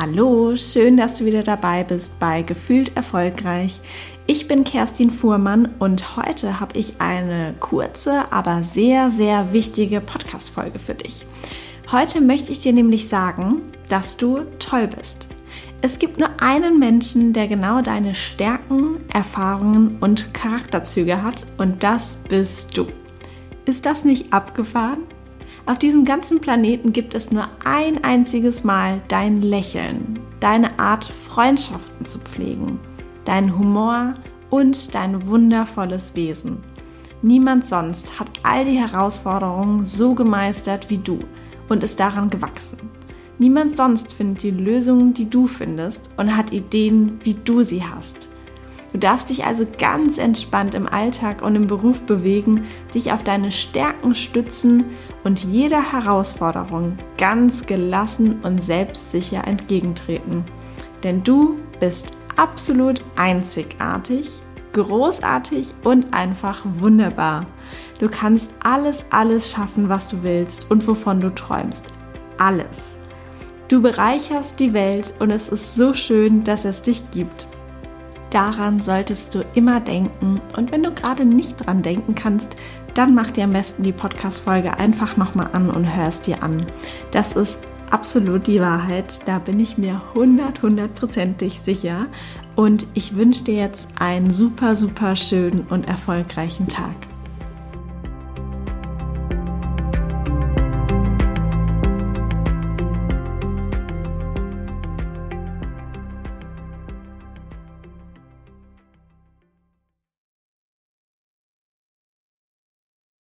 Hallo, schön, dass du wieder dabei bist bei Gefühlt Erfolgreich. Ich bin Kerstin Fuhrmann und heute habe ich eine kurze, aber sehr, sehr wichtige Podcast-Folge für dich. Heute möchte ich dir nämlich sagen, dass du toll bist. Es gibt nur einen Menschen, der genau deine Stärken, Erfahrungen und Charakterzüge hat und das bist du. Ist das nicht abgefahren? Auf diesem ganzen Planeten gibt es nur ein einziges Mal dein Lächeln, deine Art, Freundschaften zu pflegen, dein Humor und dein wundervolles Wesen. Niemand sonst hat all die Herausforderungen so gemeistert wie du und ist daran gewachsen. Niemand sonst findet die Lösungen, die du findest und hat Ideen, wie du sie hast. Du darfst dich also ganz entspannt im Alltag und im Beruf bewegen, dich auf deine Stärken stützen und jeder Herausforderung ganz gelassen und selbstsicher entgegentreten. Denn du bist absolut einzigartig, großartig und einfach wunderbar. Du kannst alles, alles schaffen, was du willst und wovon du träumst. Alles. Du bereicherst die Welt und es ist so schön, dass es dich gibt. Daran solltest du immer denken. Und wenn du gerade nicht dran denken kannst, dann mach dir am besten die Podcast-Folge einfach nochmal an und hörst dir an. Das ist absolut die Wahrheit. Da bin ich mir 100, hundertprozentig sicher. Und ich wünsche dir jetzt einen super, super schönen und erfolgreichen Tag.